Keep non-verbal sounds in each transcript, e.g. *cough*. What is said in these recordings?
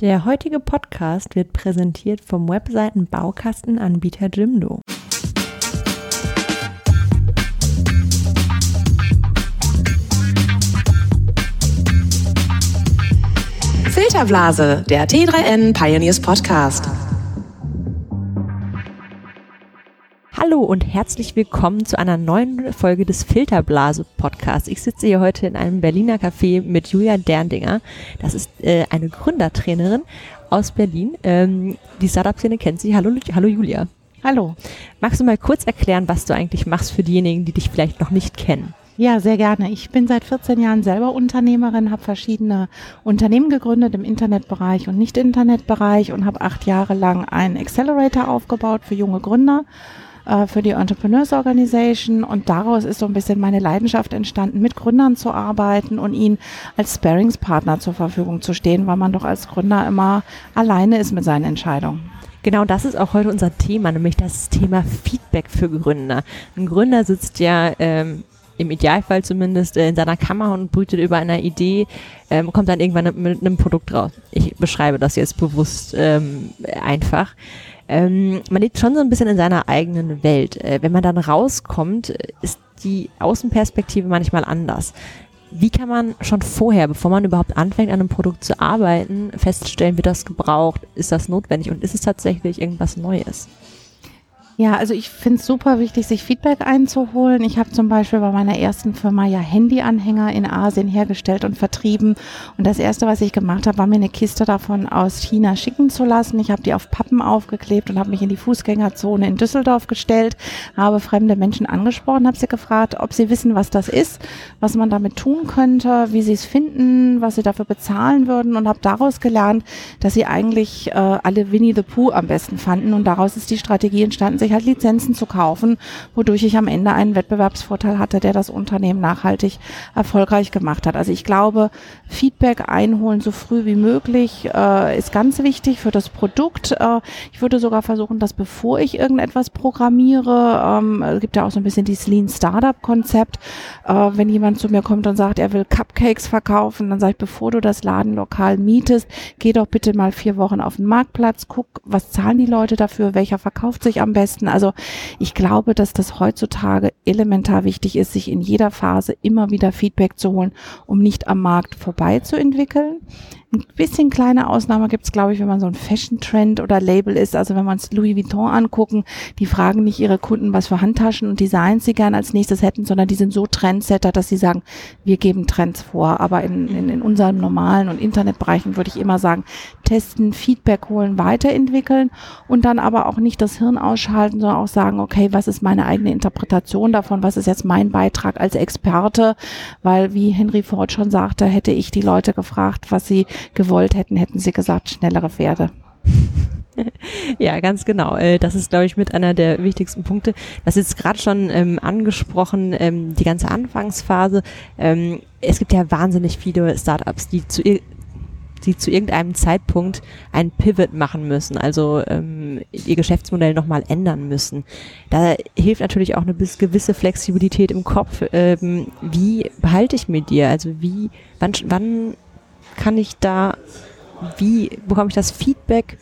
Der heutige Podcast wird präsentiert vom Webseiten-Baukastenanbieter Jimdo. Filterblase, der T3N Pioneers Podcast. Hallo und herzlich willkommen zu einer neuen Folge des Filterblase Podcasts. Ich sitze hier heute in einem Berliner Café mit Julia Derndinger. Das ist äh, eine Gründertrainerin aus Berlin. Ähm, die Startup-Szene kennt sie. Hallo, hallo Julia. Hallo. Magst du mal kurz erklären, was du eigentlich machst für diejenigen, die dich vielleicht noch nicht kennen? Ja, sehr gerne. Ich bin seit 14 Jahren selber Unternehmerin, habe verschiedene Unternehmen gegründet im Internetbereich und Nicht-Internetbereich und habe acht Jahre lang einen Accelerator aufgebaut für junge Gründer äh, für die Entrepreneurs Organization und daraus ist so ein bisschen meine Leidenschaft entstanden, mit Gründern zu arbeiten und ihnen als Sparingspartner zur Verfügung zu stehen, weil man doch als Gründer immer alleine ist mit seinen Entscheidungen. Genau, das ist auch heute unser Thema, nämlich das Thema Feedback für Gründer. Ein Gründer sitzt ja ähm, im Idealfall zumindest äh, in seiner Kammer und brütet über einer Idee, ähm, kommt dann irgendwann mit einem Produkt raus. Ich beschreibe das jetzt bewusst ähm, einfach ähm, man lebt schon so ein bisschen in seiner eigenen Welt. Äh, wenn man dann rauskommt, ist die Außenperspektive manchmal anders. Wie kann man schon vorher, bevor man überhaupt anfängt, an einem Produkt zu arbeiten, feststellen, wird das gebraucht, ist das notwendig und ist es tatsächlich irgendwas Neues? Ja, also ich finde es super wichtig, sich Feedback einzuholen. Ich habe zum Beispiel bei meiner ersten Firma ja Handyanhänger in Asien hergestellt und vertrieben. Und das Erste, was ich gemacht habe, war mir eine Kiste davon aus China schicken zu lassen. Ich habe die auf Pappen aufgeklebt und habe mich in die Fußgängerzone in Düsseldorf gestellt, habe fremde Menschen angesprochen, habe sie gefragt, ob sie wissen, was das ist, was man damit tun könnte, wie sie es finden, was sie dafür bezahlen würden und habe daraus gelernt, dass sie eigentlich äh, alle Winnie the Pooh am besten fanden. Und daraus ist die Strategie entstanden, sich halt Lizenzen zu kaufen, wodurch ich am Ende einen Wettbewerbsvorteil hatte, der das Unternehmen nachhaltig erfolgreich gemacht hat. Also ich glaube, Feedback einholen so früh wie möglich äh, ist ganz wichtig für das Produkt. Äh, ich würde sogar versuchen, dass bevor ich irgendetwas programmiere, ähm, gibt ja auch so ein bisschen dieses Lean Startup Konzept, äh, wenn jemand zu mir kommt und sagt, er will Cupcakes verkaufen, dann sage ich, bevor du das Ladenlokal mietest, geh doch bitte mal vier Wochen auf den Marktplatz, guck, was zahlen die Leute dafür, welcher verkauft sich am besten leisten. Also ich glaube, dass das heutzutage elementar wichtig ist, sich in jeder Phase immer wieder Feedback zu holen, um nicht am Markt vorbei zu entwickeln. Ein bisschen kleine Ausnahme gibt es, glaube ich, wenn man so ein Fashion-Trend oder Label ist. Also wenn man es Louis Vuitton angucken, die fragen nicht ihre Kunden, was für Handtaschen und Designs sie gern als nächstes hätten, sondern die sind so Trendsetter, dass sie sagen, wir geben Trends vor. Aber in, in, in unseren normalen und Internetbereichen würde ich immer sagen, testen, Feedback holen, weiterentwickeln und dann aber auch nicht das Hirn ausschalten, sondern auch sagen, okay, was ist meine eigene Interpretation davon? Was ist jetzt mein Beitrag als Experte? Weil, wie Henry Ford schon sagte, hätte ich die Leute gefragt, was sie gewollt hätten, hätten sie gesagt, schnellere Pferde. *laughs* Ja, ganz genau. Äh, das ist, glaube ich, mit einer der wichtigsten Punkte. Das ist gerade schon ähm, angesprochen, ähm, die ganze Anfangsphase. Ähm, es gibt ja wahnsinnig viele Startups, die zu, die zu irgendeinem Zeitpunkt einen Pivot machen müssen, also ähm, ihr Geschäftsmodell nochmal ändern müssen. Da hilft natürlich auch eine gewisse Flexibilität im Kopf. Ähm, wie behalte ich mir die? Also wie, wann, wann kann ich da, wie bekomme ich das Feedback?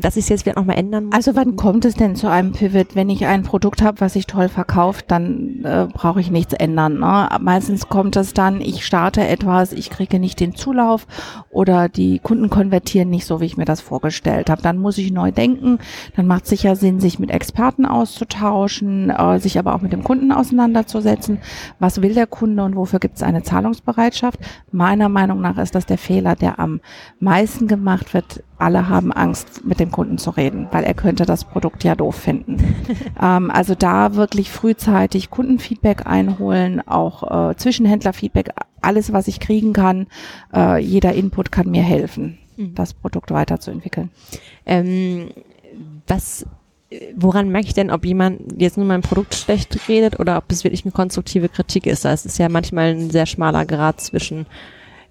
Dass ich es jetzt wieder nochmal ändern muss? Also wann kommt es denn zu einem Pivot? Wenn ich ein Produkt habe, was sich toll verkauft, dann äh, brauche ich nichts ändern. Ne? Meistens kommt es dann, ich starte etwas, ich kriege nicht den Zulauf oder die Kunden konvertieren nicht so, wie ich mir das vorgestellt habe. Dann muss ich neu denken. Dann macht es sicher Sinn, sich mit Experten auszutauschen, äh, sich aber auch mit dem Kunden auseinanderzusetzen. Was will der Kunde und wofür gibt es eine Zahlungsbereitschaft? Meiner Meinung nach ist das der Fehler, der am meisten gemacht wird. Alle haben Angst, mit dem Kunden zu reden, weil er könnte das Produkt ja doof finden. *laughs* ähm, also da wirklich frühzeitig Kundenfeedback einholen, auch äh, Zwischenhändlerfeedback, alles, was ich kriegen kann, äh, jeder Input kann mir helfen, mhm. das Produkt weiterzuentwickeln. Ähm, was woran merke ich denn, ob jemand jetzt nur mein Produkt schlecht redet oder ob es wirklich eine konstruktive Kritik ist? Das ist ja manchmal ein sehr schmaler Grad zwischen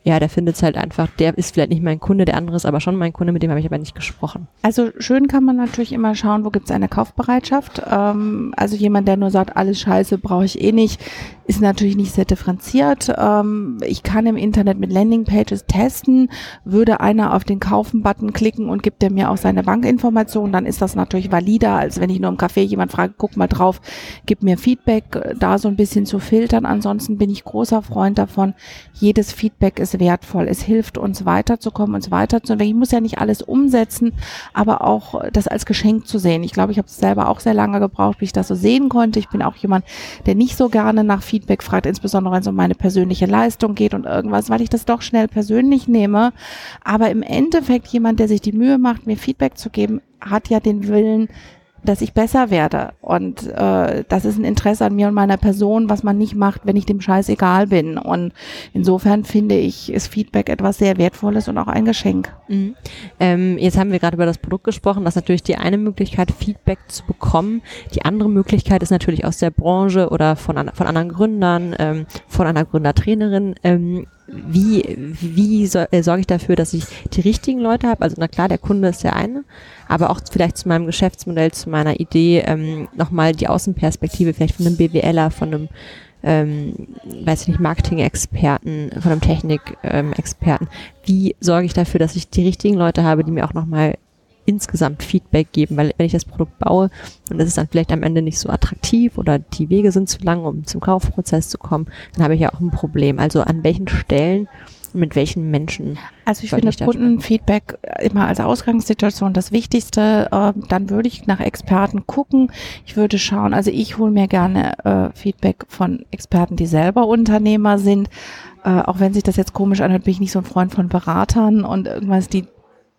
ja, der findet es halt einfach, der ist vielleicht nicht mein Kunde, der andere ist aber schon mein Kunde, mit dem habe ich aber nicht gesprochen. Also schön kann man natürlich immer schauen, wo gibt es eine Kaufbereitschaft. Ähm, also jemand, der nur sagt, alles scheiße, brauche ich eh nicht, ist natürlich nicht sehr differenziert. Ähm, ich kann im Internet mit Landingpages testen, würde einer auf den Kaufen-Button klicken und gibt er mir auch seine Bankinformationen, dann ist das natürlich valider, als wenn ich nur im Café jemand frage, guck mal drauf, gib mir Feedback, da so ein bisschen zu filtern. Ansonsten bin ich großer Freund davon, jedes Feedback ist wertvoll. Es hilft uns weiterzukommen, uns weiterzuentwickeln. Ich muss ja nicht alles umsetzen, aber auch das als Geschenk zu sehen. Ich glaube, ich habe es selber auch sehr lange gebraucht, bis ich das so sehen konnte. Ich bin auch jemand, der nicht so gerne nach Feedback Feedback fragt, insbesondere wenn es um meine persönliche Leistung geht und irgendwas, weil ich das doch schnell persönlich nehme. Aber im Endeffekt jemand, der sich die Mühe macht, mir Feedback zu geben, hat ja den Willen, dass ich besser werde. Und äh, das ist ein Interesse an mir und meiner Person, was man nicht macht, wenn ich dem Scheiß egal bin. Und insofern finde ich, ist Feedback etwas sehr Wertvolles und auch ein Geschenk. Mhm. Ähm, jetzt haben wir gerade über das Produkt gesprochen. Das ist natürlich die eine Möglichkeit, Feedback zu bekommen. Die andere Möglichkeit ist natürlich aus der Branche oder von, an, von anderen Gründern, ähm, von einer Gründertrainerin. Ähm, wie, wie so, äh, sorge ich dafür, dass ich die richtigen Leute habe? Also na klar, der Kunde ist der eine, aber auch vielleicht zu meinem Geschäftsmodell, zu meiner Idee ähm, nochmal die Außenperspektive vielleicht von einem BWLer, von einem ähm, weiß ich nicht, Marketing-Experten, von einem Technik-Experten. Wie sorge ich dafür, dass ich die richtigen Leute habe, die mir auch nochmal insgesamt Feedback geben, weil wenn ich das Produkt baue und es ist dann vielleicht am Ende nicht so attraktiv oder die Wege sind zu lang, um zum Kaufprozess zu kommen, dann habe ich ja auch ein Problem. Also an welchen Stellen mit welchen Menschen? Also ich finde Kundenfeedback immer als Ausgangssituation das Wichtigste. Äh, dann würde ich nach Experten gucken. Ich würde schauen, also ich hole mir gerne äh, Feedback von Experten, die selber Unternehmer sind. Äh, auch wenn sich das jetzt komisch anhört, bin ich nicht so ein Freund von Beratern und irgendwas, die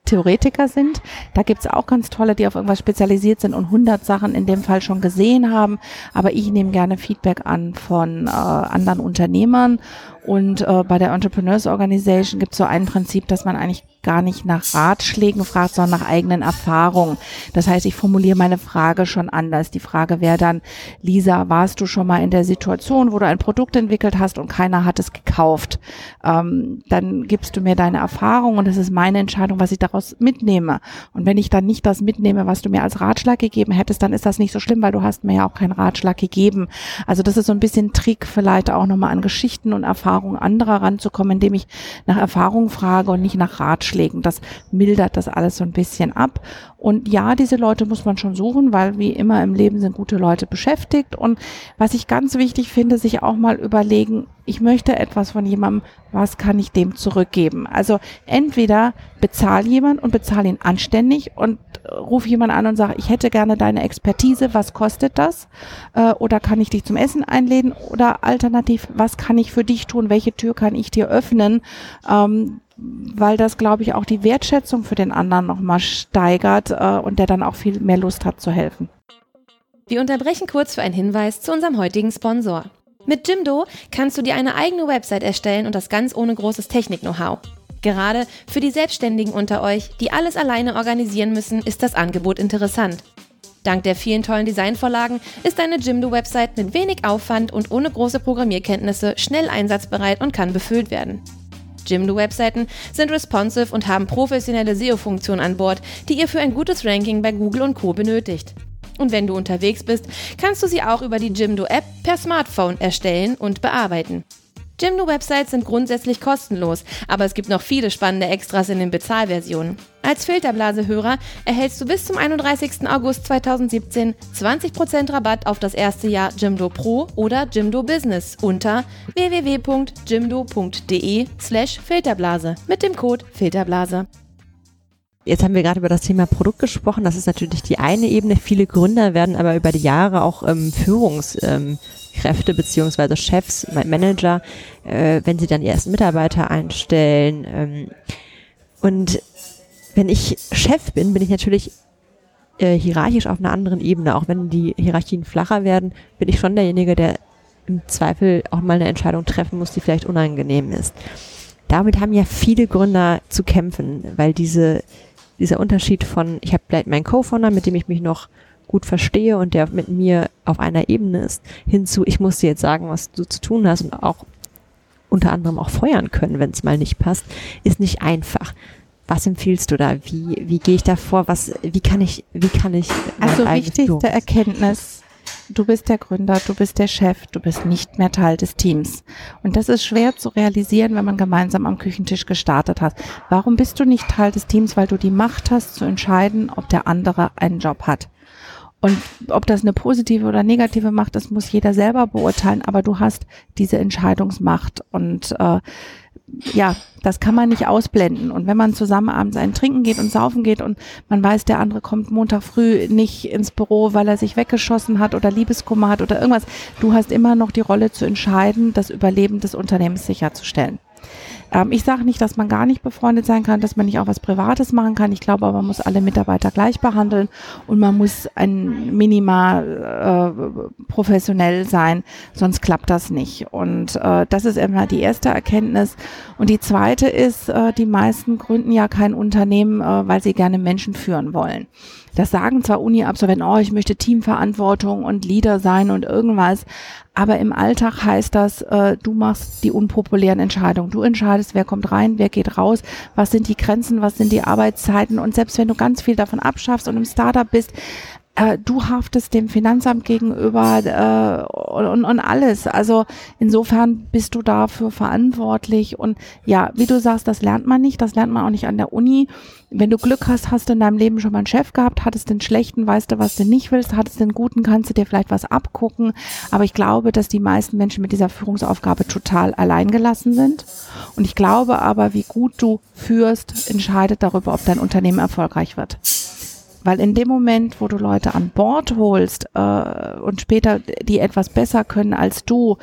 Theoretiker sind. Da gibt's auch ganz tolle, die auf irgendwas spezialisiert sind und 100 Sachen in dem Fall schon gesehen haben. Aber ich nehme gerne Feedback an von äh, anderen Unternehmern. Und äh, bei der Entrepreneurs Organization gibt's so ein Prinzip, dass man eigentlich gar nicht nach Ratschlägen fragt, sondern nach eigenen Erfahrungen. Das heißt, ich formuliere meine Frage schon anders. Die Frage wäre dann, Lisa, warst du schon mal in der Situation, wo du ein Produkt entwickelt hast und keiner hat es gekauft? Ähm, dann gibst du mir deine Erfahrung und es ist meine Entscheidung, was ich daraus mitnehme. Und wenn ich dann nicht das mitnehme, was du mir als Ratschlag gegeben hättest, dann ist das nicht so schlimm, weil du hast mir ja auch keinen Ratschlag gegeben. Also das ist so ein bisschen Trick, vielleicht auch nochmal an Geschichten und Erfahrungen anderer ranzukommen, indem ich nach Erfahrung frage und nicht nach Ratschlag Ratschlägen. Das mildert das alles so ein bisschen ab. Und ja, diese Leute muss man schon suchen, weil wie immer im Leben sind gute Leute beschäftigt. Und was ich ganz wichtig finde, sich auch mal überlegen, ich möchte etwas von jemandem, was kann ich dem zurückgeben? Also entweder bezahl jemand und bezahl ihn anständig und ruf jemand an und sage, ich hätte gerne deine Expertise, was kostet das? Äh, oder kann ich dich zum Essen einladen? Oder alternativ, was kann ich für dich tun? Welche Tür kann ich dir öffnen? Weil das, glaube ich, auch die Wertschätzung für den anderen nochmal steigert äh, und der dann auch viel mehr Lust hat zu helfen. Wir unterbrechen kurz für einen Hinweis zu unserem heutigen Sponsor. Mit Jimdo kannst du dir eine eigene Website erstellen und das ganz ohne großes Technik-Know-how. Gerade für die Selbstständigen unter euch, die alles alleine organisieren müssen, ist das Angebot interessant. Dank der vielen tollen Designvorlagen ist deine Jimdo-Website mit wenig Aufwand und ohne große Programmierkenntnisse schnell einsatzbereit und kann befüllt werden. Jimdo-Webseiten sind responsive und haben professionelle SEO-Funktionen an Bord, die ihr für ein gutes Ranking bei Google und Co. benötigt. Und wenn du unterwegs bist, kannst du sie auch über die Jimdo-App per Smartphone erstellen und bearbeiten. Jimdo-Websites sind grundsätzlich kostenlos, aber es gibt noch viele spannende Extras in den Bezahlversionen. Als Filterblase-Hörer erhältst du bis zum 31. August 2017 20% Rabatt auf das erste Jahr Jimdo Pro oder Jimdo Business unter www.jimdo.de slash Filterblase mit dem Code Filterblase. Jetzt haben wir gerade über das Thema Produkt gesprochen. Das ist natürlich die eine Ebene. Viele Gründer werden aber über die Jahre auch ähm, Führungs, ähm, beziehungsweise Chefs, Manager, äh, wenn sie dann die ersten Mitarbeiter einstellen. Ähm, und wenn ich Chef bin, bin ich natürlich äh, hierarchisch auf einer anderen Ebene. Auch wenn die Hierarchien flacher werden, bin ich schon derjenige, der im Zweifel auch mal eine Entscheidung treffen muss, die vielleicht unangenehm ist. Damit haben ja viele Gründer zu kämpfen, weil diese, dieser Unterschied von, ich habe vielleicht meinen Co-Founder, mit dem ich mich noch gut verstehe und der mit mir auf einer Ebene ist, hinzu, ich muss dir jetzt sagen, was du zu tun hast und auch unter anderem auch feuern können, wenn es mal nicht passt, ist nicht einfach. Was empfiehlst du da? Wie, wie gehe ich da vor? Was, wie kann ich, wie kann ich? Also wichtigste Erkenntnis, du bist der Gründer, du bist der Chef, du bist nicht mehr Teil des Teams. Und das ist schwer zu realisieren, wenn man gemeinsam am Küchentisch gestartet hat. Warum bist du nicht Teil des Teams? Weil du die Macht hast zu entscheiden, ob der andere einen Job hat. Und ob das eine positive oder negative Macht ist, muss jeder selber beurteilen, aber du hast diese Entscheidungsmacht und äh, ja, das kann man nicht ausblenden. Und wenn man zusammen abends einen trinken geht und saufen geht und man weiß, der andere kommt Montag früh nicht ins Büro, weil er sich weggeschossen hat oder Liebeskummer hat oder irgendwas, du hast immer noch die Rolle zu entscheiden, das Überleben des Unternehmens sicherzustellen. Ähm, ich sage nicht, dass man gar nicht befreundet sein kann, dass man nicht auch was Privates machen kann. Ich glaube man muss alle Mitarbeiter gleich behandeln und man muss ein minimal äh, professionell sein, sonst klappt das nicht. Und äh, das ist immer die erste Erkenntnis. Und die zweite ist, äh, die meisten gründen ja kein Unternehmen, äh, weil sie gerne Menschen führen wollen. Das sagen zwar Uni-Absolventen, oh, ich möchte Teamverantwortung und Leader sein und irgendwas, aber im Alltag heißt das, äh, du machst die unpopulären Entscheidungen. Du entscheidest, wer kommt rein, wer geht raus, was sind die Grenzen, was sind die Arbeitszeiten. Und selbst wenn du ganz viel davon abschaffst und im Startup bist, äh, du haftest dem Finanzamt gegenüber äh, und, und alles. Also insofern bist du dafür verantwortlich. Und ja, wie du sagst, das lernt man nicht, das lernt man auch nicht an der Uni. Wenn du Glück hast, hast du in deinem Leben schon mal einen Chef gehabt, hattest den schlechten, weißt du, was du nicht willst, hattest den guten, kannst du dir vielleicht was abgucken. Aber ich glaube, dass die meisten Menschen mit dieser Führungsaufgabe total alleingelassen sind. Und ich glaube aber, wie gut du führst, entscheidet darüber, ob dein Unternehmen erfolgreich wird. Weil in dem Moment, wo du Leute an Bord holst äh, und später die etwas besser können als du,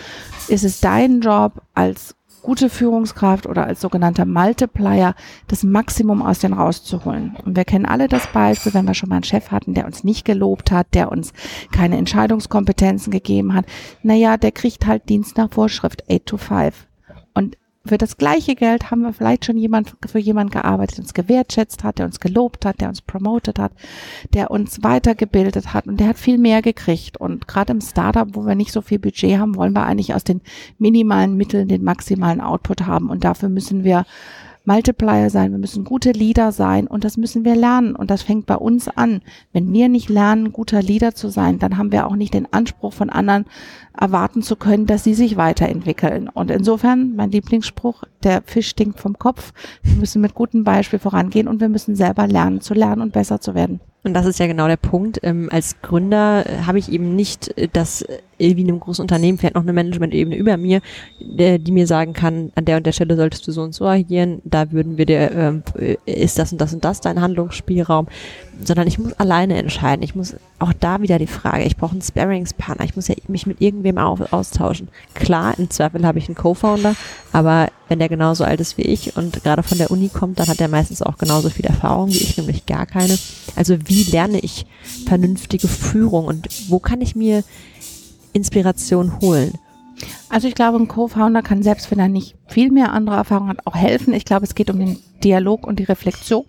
ist es dein Job als gute Führungskraft oder als sogenannter Multiplier das Maximum aus den rauszuholen. Und wir kennen alle das Beispiel, wenn wir schon mal einen Chef hatten, der uns nicht gelobt hat, der uns keine Entscheidungskompetenzen gegeben hat. Naja, der kriegt halt Dienst nach Vorschrift 8 to 5. Und für das gleiche Geld haben wir vielleicht schon jemand, für jemanden gearbeitet, der uns gewertschätzt hat, der uns gelobt hat, der uns promotet hat, der uns weitergebildet hat und der hat viel mehr gekriegt. Und gerade im Startup, wo wir nicht so viel Budget haben, wollen wir eigentlich aus den minimalen Mitteln den maximalen Output haben. Und dafür müssen wir Multiplier sein, wir müssen gute Leader sein und das müssen wir lernen und das fängt bei uns an. Wenn wir nicht lernen, guter Leader zu sein, dann haben wir auch nicht den Anspruch von anderen erwarten zu können, dass sie sich weiterentwickeln. Und insofern, mein Lieblingsspruch, der Fisch stinkt vom Kopf. Wir müssen mit gutem Beispiel vorangehen und wir müssen selber lernen zu lernen und besser zu werden. Und das ist ja genau der Punkt. Ähm, als Gründer äh, habe ich eben nicht äh, das äh, wie in einem großen Unternehmen vielleicht noch eine Management-Ebene über mir, der, die mir sagen kann, an der und der Stelle solltest du so und so agieren, da würden wir dir, ähm, äh, ist das und das und das dein Handlungsspielraum, sondern ich muss alleine entscheiden. Ich muss auch da wieder die Frage, ich brauche einen Sparringspartner, ich muss ja mich mit irgendwem auf, austauschen. Klar, im Zweifel habe ich einen Co-Founder, aber wenn der genauso alt ist wie ich und gerade von der Uni kommt, dann hat er meistens auch genauso viel Erfahrung wie ich, nämlich gar keine. Also wie lerne ich vernünftige Führung und wo kann ich mir Inspiration holen? Also ich glaube, ein Co-Founder kann selbst, wenn er nicht viel mehr andere Erfahrung hat, auch helfen. Ich glaube, es geht um den Dialog und die Reflexion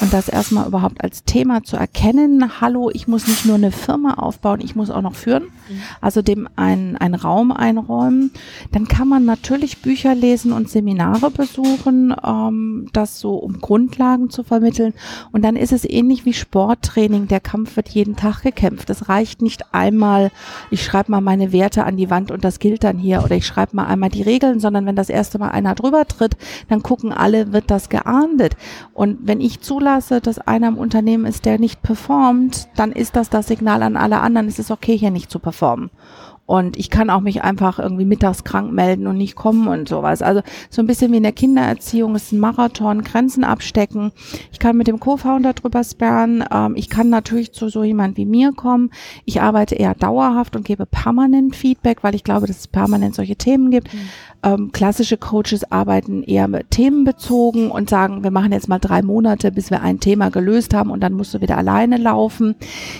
und das erstmal überhaupt als Thema zu erkennen, hallo, ich muss nicht nur eine Firma aufbauen, ich muss auch noch führen, mhm. also dem einen, einen Raum einräumen. Dann kann man natürlich Bücher lesen und Seminare besuchen, ähm, das so um Grundlagen zu vermitteln. Und dann ist es ähnlich wie Sporttraining, der Kampf wird jeden Tag gekämpft. Es reicht nicht einmal, ich schreibe mal meine Werte an die Wand und das gilt dann hier oder ich schreibe mal einmal die Regeln, sondern wenn das erste Mal einer drüber tritt, dann gucken alle, wird das geahndet. Und wenn ich zu zulasse, dass einer im Unternehmen ist, der nicht performt, dann ist das das Signal an alle anderen, es ist okay, hier nicht zu performen. Und ich kann auch mich einfach irgendwie mittags krank melden und nicht kommen und sowas. Also so ein bisschen wie in der Kindererziehung ist ein Marathon, Grenzen abstecken. Ich kann mit dem Co-Founder drüber sperren. Ähm, ich kann natürlich zu so jemand wie mir kommen. Ich arbeite eher dauerhaft und gebe permanent Feedback, weil ich glaube, dass es permanent solche Themen gibt. Mhm. Ähm, klassische Coaches arbeiten eher mit themenbezogen und sagen, wir machen jetzt mal drei Monate, bis wir ein Thema gelöst haben und dann musst du wieder alleine laufen.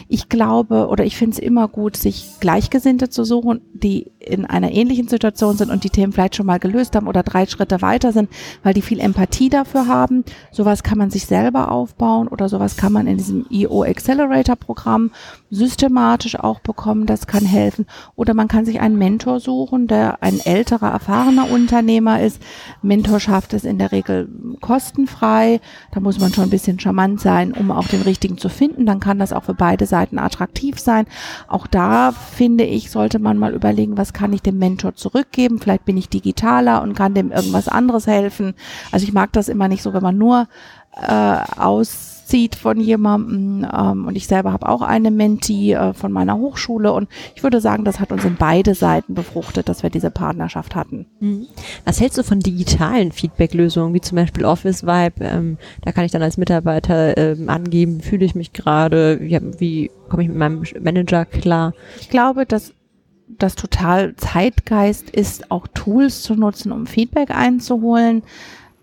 Ich glaube oder ich finde es immer gut, sich Gleichgesinnte zu suchen, die in einer ähnlichen Situation sind und die Themen vielleicht schon mal gelöst haben oder drei Schritte weiter sind, weil die viel Empathie dafür haben. Sowas kann man sich selber aufbauen oder sowas kann man in diesem EO Accelerator Programm systematisch auch bekommen. Das kann helfen. Oder man kann sich einen Mentor suchen, der ein älterer, erfahrener erfahrener Unternehmer ist. Mentorschaft ist in der Regel kostenfrei. Da muss man schon ein bisschen charmant sein, um auch den richtigen zu finden. Dann kann das auch für beide Seiten attraktiv sein. Auch da finde ich, sollte man mal überlegen, was kann ich dem Mentor zurückgeben? Vielleicht bin ich digitaler und kann dem irgendwas anderes helfen. Also ich mag das immer nicht so, wenn man nur äh, aus zieht von jemandem. Ähm, und ich selber habe auch eine Mentee äh, von meiner Hochschule. Und ich würde sagen, das hat uns in beide Seiten befruchtet, dass wir diese Partnerschaft hatten. Mhm. Was hältst du von digitalen Feedback-Lösungen, wie zum Beispiel Office Vibe? Ähm, da kann ich dann als Mitarbeiter ähm, angeben, fühle ich mich gerade, wie, wie komme ich mit meinem Manager klar? Ich glaube, dass das total Zeitgeist ist, auch Tools zu nutzen, um Feedback einzuholen.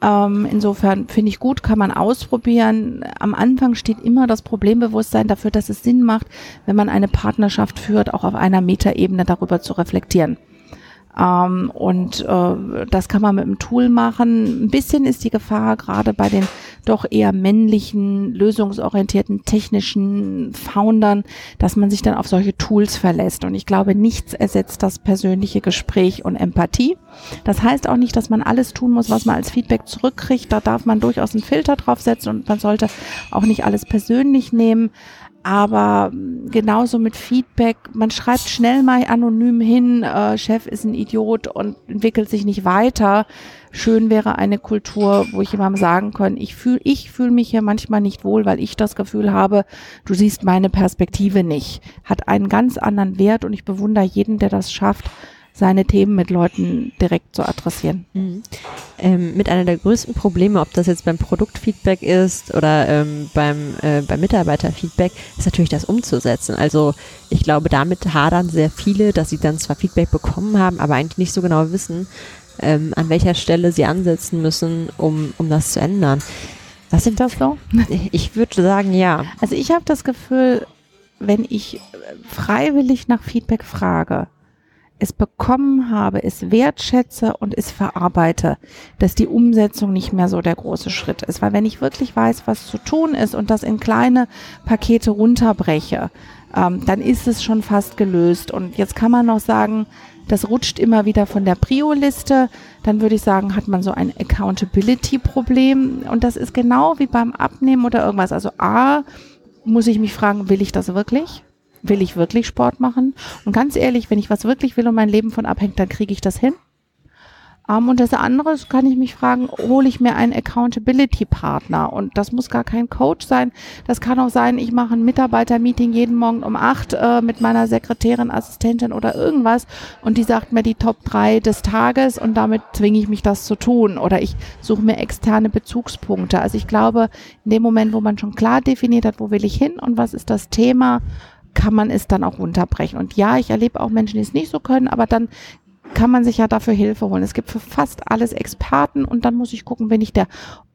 Ähm, insofern finde ich gut, kann man ausprobieren. Am Anfang steht immer das Problembewusstsein dafür, dass es Sinn macht, wenn man eine Partnerschaft führt, auch auf einer Metaebene darüber zu reflektieren. Ähm, und äh, das kann man mit einem Tool machen. Ein bisschen ist die Gefahr gerade bei den doch eher männlichen, lösungsorientierten, technischen Foundern, dass man sich dann auf solche Tools verlässt. Und ich glaube, nichts ersetzt das persönliche Gespräch und Empathie. Das heißt auch nicht, dass man alles tun muss, was man als Feedback zurückkriegt. Da darf man durchaus einen Filter draufsetzen und man sollte auch nicht alles persönlich nehmen. Aber genauso mit Feedback, man schreibt schnell mal anonym hin, äh, Chef ist ein Idiot und entwickelt sich nicht weiter. Schön wäre eine Kultur, wo ich jemandem sagen kann, ich fühle ich fühl mich hier manchmal nicht wohl, weil ich das Gefühl habe, du siehst meine Perspektive nicht. Hat einen ganz anderen Wert und ich bewundere jeden, der das schafft, seine Themen mit Leuten direkt zu adressieren. Mhm. Ähm, mit einer der größten Probleme, ob das jetzt beim Produktfeedback ist oder ähm, beim, äh, beim Mitarbeiterfeedback, ist natürlich das umzusetzen. Also ich glaube, damit hadern sehr viele, dass sie dann zwar Feedback bekommen haben, aber eigentlich nicht so genau wissen, ähm, an welcher Stelle sie ansetzen müssen, um, um das zu ändern. Was sind das so? *laughs* Ich würde sagen, ja. Also ich habe das Gefühl, wenn ich freiwillig nach Feedback frage, es bekommen habe, es wertschätze und es verarbeite, dass die Umsetzung nicht mehr so der große Schritt ist. Weil wenn ich wirklich weiß, was zu tun ist und das in kleine Pakete runterbreche, ähm, dann ist es schon fast gelöst. Und jetzt kann man noch sagen, das rutscht immer wieder von der Prio-Liste. Dann würde ich sagen, hat man so ein Accountability-Problem. Und das ist genau wie beim Abnehmen oder irgendwas. Also A, muss ich mich fragen, will ich das wirklich? Will ich wirklich Sport machen? Und ganz ehrlich, wenn ich was wirklich will und mein Leben von abhängt, dann kriege ich das hin. Um, und das andere kann ich mich fragen, hole ich mir einen Accountability-Partner? Und das muss gar kein Coach sein. Das kann auch sein, ich mache ein Mitarbeiter-Meeting jeden Morgen um acht äh, mit meiner Sekretärin, Assistentin oder irgendwas und die sagt mir die Top drei des Tages und damit zwinge ich mich das zu tun. Oder ich suche mir externe Bezugspunkte. Also ich glaube, in dem Moment, wo man schon klar definiert hat, wo will ich hin und was ist das Thema, kann man es dann auch runterbrechen. Und ja, ich erlebe auch Menschen, die es nicht so können, aber dann kann man sich ja dafür Hilfe holen. Es gibt für fast alles Experten und dann muss ich gucken, bin ich der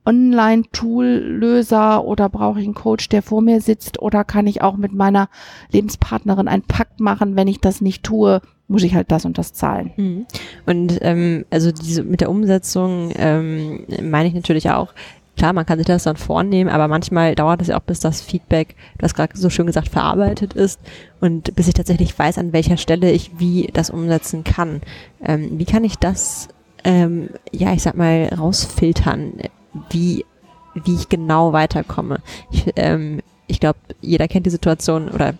Online-Tool-Löser oder brauche ich einen Coach, der vor mir sitzt oder kann ich auch mit meiner Lebenspartnerin einen Pakt machen, wenn ich das nicht tue, muss ich halt das und das zahlen. Mhm. Und ähm, also diese mit der Umsetzung ähm, meine ich natürlich auch, Klar, man kann sich das dann vornehmen, aber manchmal dauert es ja auch, bis das Feedback, du hast gerade so schön gesagt, verarbeitet ist und bis ich tatsächlich weiß, an welcher Stelle ich wie das umsetzen kann. Ähm, wie kann ich das, ähm, ja, ich sag mal, rausfiltern, wie, wie ich genau weiterkomme? Ich, ähm, ich glaube, jeder kennt die Situation oder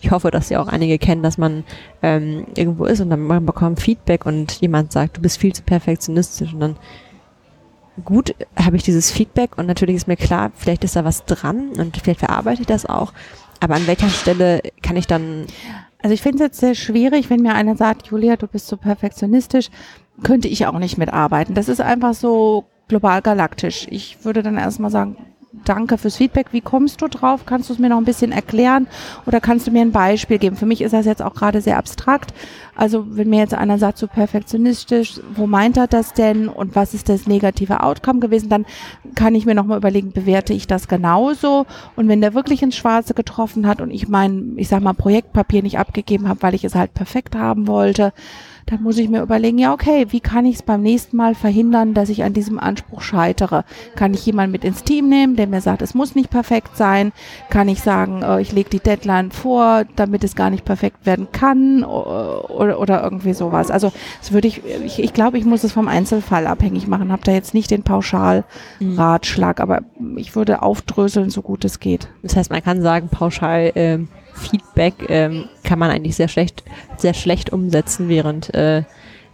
ich hoffe, dass ja auch einige kennen, dass man ähm, irgendwo ist und dann man bekommt Feedback und jemand sagt, du bist viel zu perfektionistisch und dann gut, habe ich dieses Feedback und natürlich ist mir klar, vielleicht ist da was dran und vielleicht verarbeite ich das auch. Aber an welcher Stelle kann ich dann. Also ich finde es jetzt sehr schwierig, wenn mir einer sagt, Julia, du bist so perfektionistisch, könnte ich auch nicht mitarbeiten. Das ist einfach so global galaktisch. Ich würde dann erstmal sagen, danke fürs Feedback. Wie kommst du drauf? Kannst du es mir noch ein bisschen erklären oder kannst du mir ein Beispiel geben? Für mich ist das jetzt auch gerade sehr abstrakt. Also wenn mir jetzt einer sagt, so perfektionistisch, wo meint er das denn und was ist das negative Outcome gewesen, dann kann ich mir nochmal überlegen, bewerte ich das genauso? Und wenn der wirklich ins Schwarze getroffen hat und ich mein, ich sag mal, Projektpapier nicht abgegeben habe, weil ich es halt perfekt haben wollte, dann muss ich mir überlegen, ja okay, wie kann ich es beim nächsten Mal verhindern, dass ich an diesem Anspruch scheitere? Kann ich jemanden mit ins Team nehmen, der mir sagt, es muss nicht perfekt sein? Kann ich sagen, äh, ich lege die Deadline vor, damit es gar nicht perfekt werden kann oder, oder irgendwie sowas? Also das würde ich, ich, ich glaube, ich muss es vom Einzelfall abhängig machen. Habe da jetzt nicht den Pauschalratschlag, mhm. aber ich würde aufdröseln, so gut es geht. Das heißt, man kann sagen, pauschal ähm, Feedback ähm, kann man eigentlich sehr schlecht, sehr schlecht umsetzen, während äh,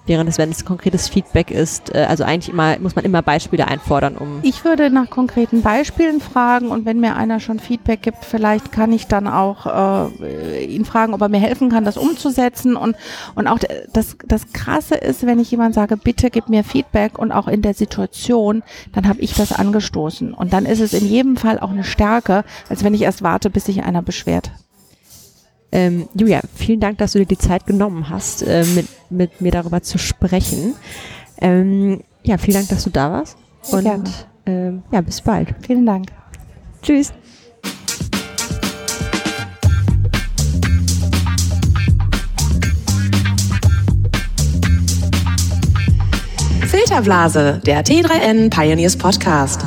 während es, wenn es konkretes Feedback ist, äh, also eigentlich immer, muss man immer Beispiele einfordern, um. Ich würde nach konkreten Beispielen fragen und wenn mir einer schon Feedback gibt, vielleicht kann ich dann auch äh, ihn fragen, ob er mir helfen kann, das umzusetzen und, und auch das, das Krasse ist, wenn ich jemand sage, bitte gib mir Feedback und auch in der Situation, dann habe ich das angestoßen und dann ist es in jedem Fall auch eine Stärke, als wenn ich erst warte, bis sich einer beschwert. Ähm, Julia, vielen Dank, dass du dir die Zeit genommen hast, äh, mit, mit mir darüber zu sprechen. Ähm, ja, vielen Dank, dass du da warst. Sehr und ähm, ja, bis bald. Vielen Dank. Tschüss. Filterblase, der T3N Pioneers Podcast.